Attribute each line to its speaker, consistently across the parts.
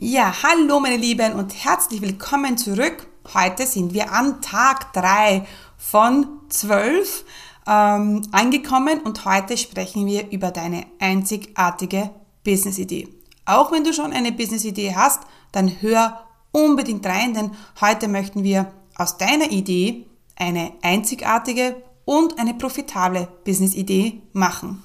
Speaker 1: Ja, hallo meine Lieben und herzlich willkommen zurück. Heute sind wir an Tag 3 von 12 ähm, angekommen und heute sprechen wir über deine einzigartige Business-Idee. Auch wenn du schon eine Business-Idee hast, dann hör unbedingt rein, denn heute möchten wir aus deiner Idee eine einzigartige und eine profitable Business-Idee machen.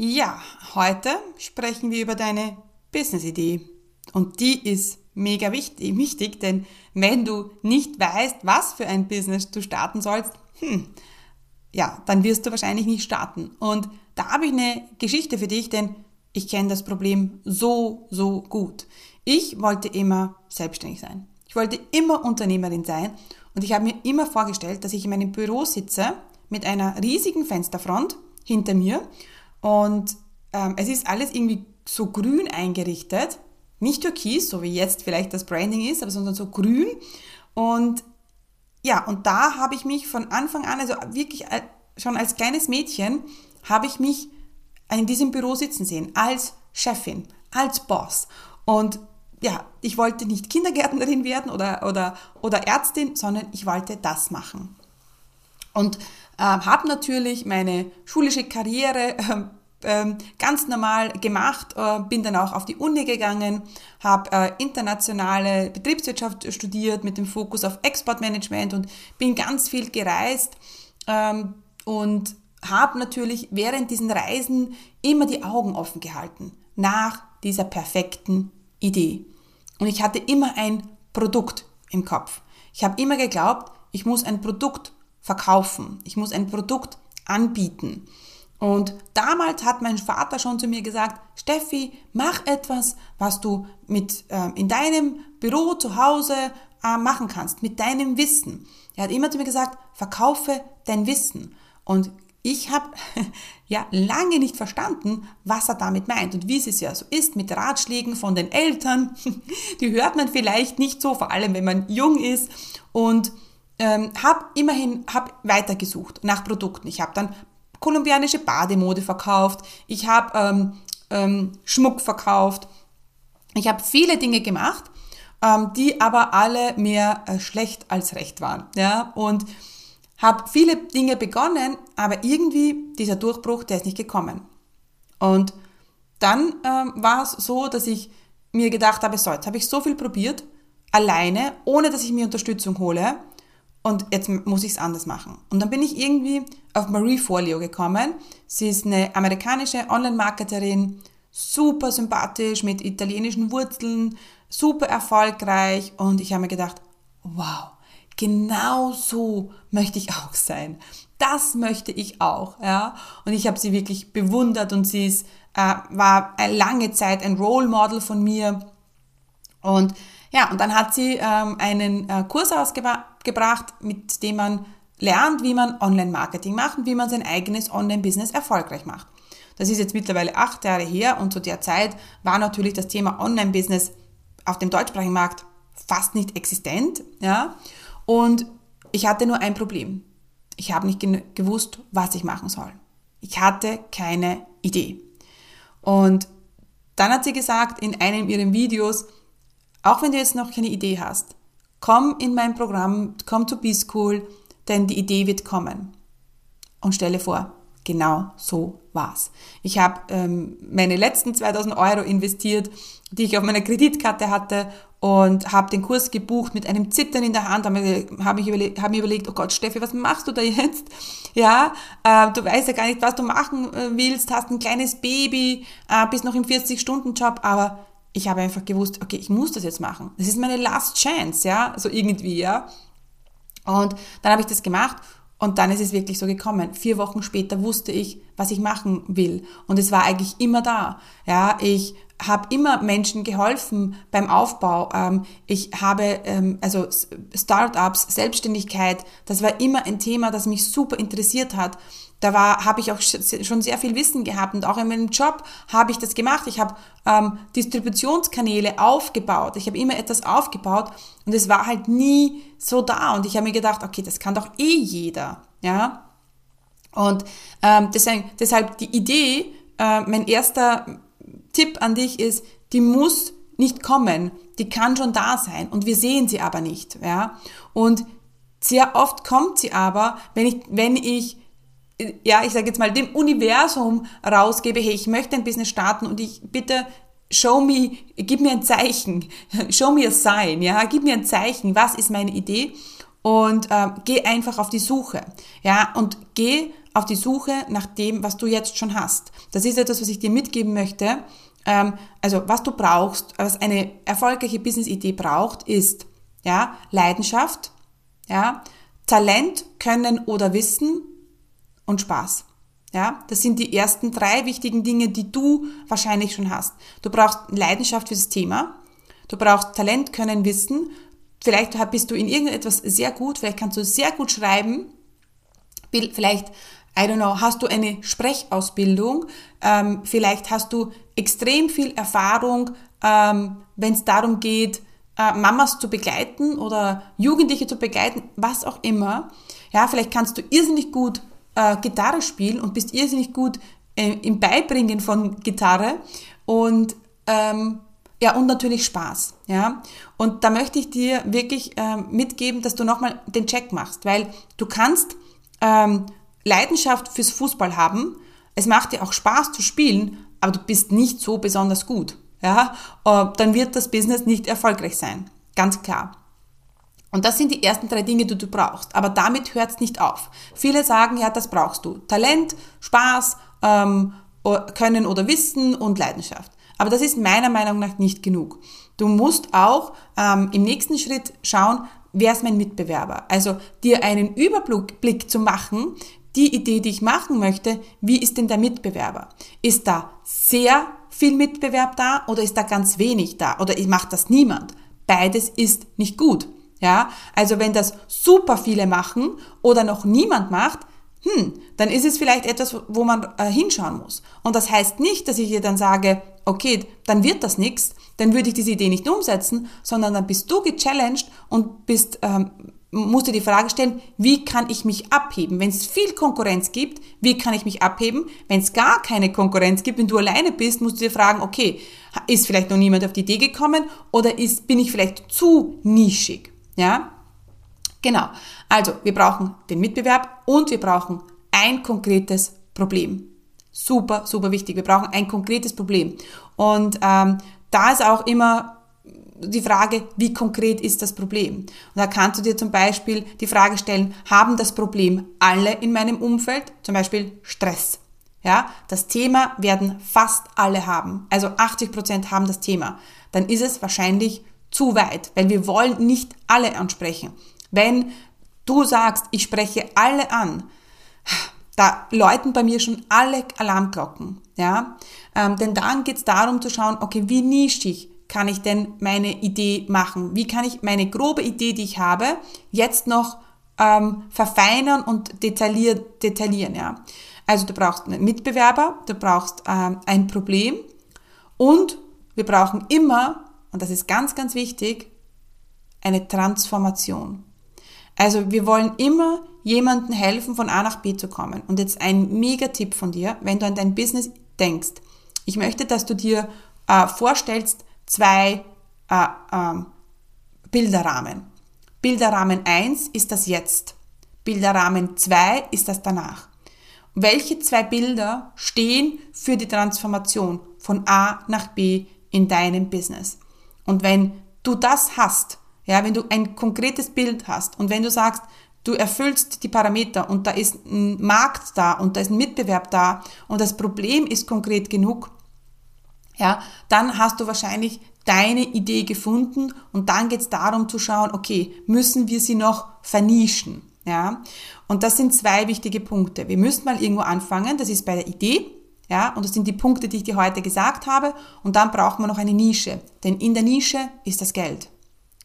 Speaker 1: Ja, heute sprechen wir über deine Business-Idee. Und die ist mega wichtig, wichtig, denn wenn du nicht weißt, was für ein Business du starten sollst, hm, ja, dann wirst du wahrscheinlich nicht starten. Und da habe ich eine Geschichte für dich, denn ich kenne das Problem so, so gut. Ich wollte immer selbstständig sein. Ich wollte immer Unternehmerin sein und ich habe mir immer vorgestellt, dass ich in meinem Büro sitze mit einer riesigen Fensterfront hinter mir und ähm, es ist alles irgendwie so grün eingerichtet. Nicht türkis, so wie jetzt vielleicht das Branding ist, aber sondern so grün. Und ja, und da habe ich mich von Anfang an, also wirklich äh, schon als kleines Mädchen, habe ich mich in diesem Büro sitzen sehen, als Chefin, als Boss. Und ja, ich wollte nicht Kindergärtnerin werden oder, oder, oder Ärztin, sondern ich wollte das machen. Und äh, habe natürlich meine schulische Karriere äh, ganz normal gemacht, äh, bin dann auch auf die Uni gegangen, habe äh, internationale Betriebswirtschaft studiert mit dem Fokus auf Exportmanagement und bin ganz viel gereist ähm, und habe natürlich während diesen Reisen immer die Augen offen gehalten nach dieser perfekten Idee. Und ich hatte immer ein Produkt im Kopf. Ich habe immer geglaubt, ich muss ein Produkt verkaufen. Ich muss ein Produkt anbieten. Und damals hat mein Vater schon zu mir gesagt, Steffi, mach etwas, was du mit, äh, in deinem Büro zu Hause äh, machen kannst, mit deinem Wissen. Er hat immer zu mir gesagt, verkaufe dein Wissen. Und ich habe ja lange nicht verstanden, was er damit meint und wie es ja so ist mit Ratschlägen von den Eltern. Die hört man vielleicht nicht so, vor allem wenn man jung ist. Und ähm, habe immerhin hab weitergesucht nach Produkten. Ich habe dann kolumbianische Bademode verkauft, ich habe ähm, ähm, Schmuck verkauft, ich habe viele Dinge gemacht, ähm, die aber alle mehr äh, schlecht als recht waren. Ja? Und habe viele Dinge begonnen, aber irgendwie dieser Durchbruch, der ist nicht gekommen. Und dann ähm, war es so, dass ich mir gedacht habe, so, jetzt habe ich so viel probiert, alleine, ohne dass ich mir Unterstützung hole und jetzt muss ich es anders machen. Und dann bin ich irgendwie auf Marie Folio gekommen. Sie ist eine amerikanische Online-Marketerin, super sympathisch, mit italienischen Wurzeln, super erfolgreich und ich habe mir gedacht, wow, genau so möchte ich auch sein. Das möchte ich auch, ja. Und ich habe sie wirklich bewundert und sie ist, äh, war eine lange Zeit ein Role Model von mir und ja, und dann hat sie ähm, einen äh, Kurs ausgebracht, mit dem man lernt, wie man Online-Marketing macht und wie man sein eigenes Online-Business erfolgreich macht. Das ist jetzt mittlerweile acht Jahre her und zu der Zeit war natürlich das Thema Online-Business auf dem deutschsprachigen Markt fast nicht existent. Ja? Und ich hatte nur ein Problem. Ich habe nicht gewusst, was ich machen soll. Ich hatte keine Idee. Und dann hat sie gesagt in einem ihrer Videos, auch wenn du jetzt noch keine Idee hast, komm in mein Programm, komm zu B-School, denn die Idee wird kommen. Und stelle vor, genau so war's. Ich habe ähm, meine letzten 2000 Euro investiert, die ich auf meiner Kreditkarte hatte und habe den Kurs gebucht mit einem Zittern in der Hand, habe hab ich überlegt, hab mir überlegt, oh Gott, Steffi, was machst du da jetzt? Ja, äh, du weißt ja gar nicht, was du machen äh, willst, hast ein kleines Baby, äh, bist noch im 40-Stunden-Job, aber ich habe einfach gewusst, okay, ich muss das jetzt machen. Das ist meine Last Chance, ja, so irgendwie, ja. Und dann habe ich das gemacht Und dann ist es wirklich so gekommen. Vier Wochen später wusste ich, was ich machen will. Und es war eigentlich immer da. Ja, ich habe immer Menschen geholfen beim Aufbau. Ähm, ich habe ähm, also Startups, Selbstständigkeit. Das war immer ein Thema, das mich super interessiert hat. Da war, habe ich auch schon sehr viel Wissen gehabt und auch in meinem Job habe ich das gemacht. Ich habe ähm, Distributionskanäle aufgebaut. Ich habe immer etwas aufgebaut und es war halt nie so da. Und ich habe mir gedacht, okay, das kann doch eh jeder, ja. Und ähm, deswegen, deshalb die Idee, äh, mein erster Tipp an dich ist, die muss nicht kommen, die kann schon da sein und wir sehen sie aber nicht, ja. Und sehr oft kommt sie aber, wenn ich, wenn ich ja, ich sage jetzt mal, dem Universum rausgebe, hey, ich möchte ein Business starten und ich bitte show me, gib mir ein Zeichen, show me a sign, ja, gib mir ein Zeichen, was ist meine Idee und äh, geh einfach auf die Suche, ja, und geh auf die Suche nach dem, was du jetzt schon hast. Das ist etwas, was ich dir mitgeben möchte. Ähm, also, was du brauchst, was eine erfolgreiche Business-Idee braucht, ist, ja, Leidenschaft, ja, Talent, Können oder Wissen, und Spaß. Ja, das sind die ersten drei wichtigen Dinge, die du wahrscheinlich schon hast. Du brauchst Leidenschaft für das Thema. Du brauchst Talent, Können, Wissen. Vielleicht bist du in irgendetwas sehr gut. Vielleicht kannst du sehr gut schreiben. Vielleicht, I don't know, hast du eine Sprechausbildung. Ähm, vielleicht hast du extrem viel Erfahrung, ähm, wenn es darum geht, äh, Mamas zu begleiten oder Jugendliche zu begleiten, was auch immer. Ja, vielleicht kannst du irrsinnig gut äh, Gitarre spielen und bist irrsinnig gut äh, im Beibringen von Gitarre und ähm, ja, und natürlich Spaß, ja. Und da möchte ich dir wirklich ähm, mitgeben, dass du nochmal den Check machst, weil du kannst ähm, Leidenschaft fürs Fußball haben, es macht dir auch Spaß zu spielen, aber du bist nicht so besonders gut, ja. Äh, dann wird das Business nicht erfolgreich sein, ganz klar. Und das sind die ersten drei Dinge, die du brauchst. Aber damit hört es nicht auf. Viele sagen, ja, das brauchst du. Talent, Spaß, ähm, Können oder Wissen und Leidenschaft. Aber das ist meiner Meinung nach nicht genug. Du musst auch ähm, im nächsten Schritt schauen, wer ist mein Mitbewerber. Also dir einen Überblick zu machen, die Idee, die ich machen möchte, wie ist denn der Mitbewerber? Ist da sehr viel Mitbewerb da oder ist da ganz wenig da oder macht das niemand? Beides ist nicht gut. Ja, also wenn das super viele machen oder noch niemand macht, hm, dann ist es vielleicht etwas, wo man äh, hinschauen muss. Und das heißt nicht, dass ich dir dann sage, okay, dann wird das nichts, dann würde ich diese Idee nicht umsetzen, sondern dann bist du gechallenged und bist, ähm, musst dir die Frage stellen, wie kann ich mich abheben? Wenn es viel Konkurrenz gibt, wie kann ich mich abheben? Wenn es gar keine Konkurrenz gibt, wenn du alleine bist, musst du dir fragen, okay, ist vielleicht noch niemand auf die Idee gekommen oder ist, bin ich vielleicht zu nischig? Ja? Genau. Also, wir brauchen den Mitbewerb und wir brauchen ein konkretes Problem. Super, super wichtig. Wir brauchen ein konkretes Problem. Und ähm, da ist auch immer die Frage, wie konkret ist das Problem? Und da kannst du dir zum Beispiel die Frage stellen, haben das Problem alle in meinem Umfeld? Zum Beispiel Stress. Ja, das Thema werden fast alle haben. Also 80 Prozent haben das Thema. Dann ist es wahrscheinlich zu weit, weil wir wollen nicht alle ansprechen. Wenn du sagst, ich spreche alle an, da läuten bei mir schon alle Alarmglocken. Ja? Ähm, denn dann geht es darum zu schauen, okay, wie nischig kann ich denn meine Idee machen? Wie kann ich meine grobe Idee, die ich habe, jetzt noch ähm, verfeinern und detaillieren? detaillieren ja? Also du brauchst einen Mitbewerber, du brauchst ähm, ein Problem und wir brauchen immer und das ist ganz, ganz wichtig, eine Transformation. Also wir wollen immer jemandem helfen, von A nach B zu kommen. Und jetzt ein Mega-Tipp von dir, wenn du an dein Business denkst. Ich möchte, dass du dir äh, vorstellst, zwei äh, äh, Bilderrahmen. Bilderrahmen 1 ist das Jetzt. Bilderrahmen 2 ist das danach. Welche zwei Bilder stehen für die Transformation von A nach B in deinem Business? Und wenn du das hast, ja, wenn du ein konkretes Bild hast und wenn du sagst, du erfüllst die Parameter und da ist ein Markt da und da ist ein Mitbewerb da und das Problem ist konkret genug, ja, dann hast du wahrscheinlich deine Idee gefunden und dann geht es darum zu schauen, okay, müssen wir sie noch vernischen? Ja, und das sind zwei wichtige Punkte. Wir müssen mal irgendwo anfangen. Das ist bei der Idee. Ja, und das sind die Punkte, die ich dir heute gesagt habe. Und dann brauchen wir noch eine Nische. Denn in der Nische ist das Geld.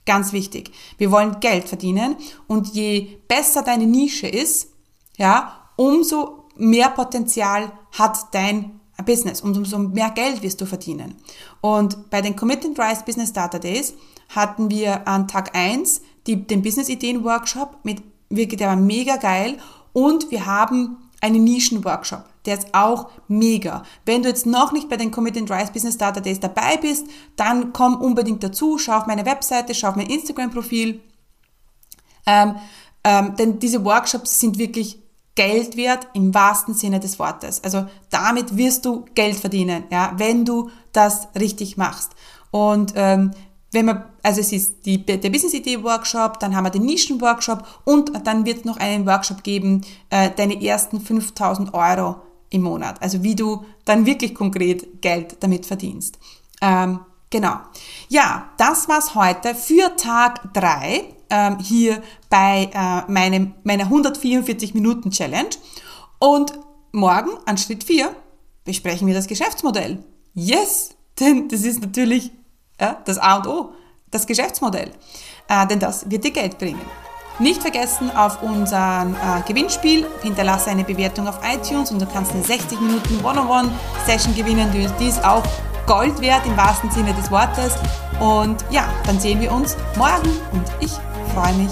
Speaker 1: Ganz wichtig. Wir wollen Geld verdienen. Und je besser deine Nische ist, ja, umso mehr Potenzial hat dein Business und umso mehr Geld wirst du verdienen. Und bei den Commit and Rise Business Starter Days hatten wir an Tag 1 die, den Business Ideen Workshop mit wirklich, der war mega geil und wir haben einen Nischen-Workshop. Der ist auch mega. Wenn du jetzt noch nicht bei den Commit and Rise Business Starter Days dabei bist, dann komm unbedingt dazu, schau auf meine Webseite, schau auf mein Instagram-Profil. Ähm, ähm, denn diese Workshops sind wirklich Geld wert im wahrsten Sinne des Wortes. Also damit wirst du Geld verdienen, ja, wenn du das richtig machst. Und ähm, wenn man, also es ist die, der Business Idee Workshop, dann haben wir den Nischen Workshop und dann wird es noch einen Workshop geben, äh, deine ersten 5000 Euro im Monat. Also wie du dann wirklich konkret Geld damit verdienst. Ähm, genau. Ja, das war's heute für Tag drei ähm, hier bei äh, meinem, meiner 144 Minuten Challenge. Und morgen an Schritt 4 besprechen wir das Geschäftsmodell. Yes! Denn das ist natürlich ja, das A und O, das Geschäftsmodell. Äh, denn das wird dir Geld bringen. Nicht vergessen, auf unser äh, Gewinnspiel hinterlasse eine Bewertung auf iTunes und du kannst eine 60 Minuten One-on-One-Session gewinnen. Die ist auch Gold wert im wahrsten Sinne des Wortes. Und ja, dann sehen wir uns morgen und ich freue mich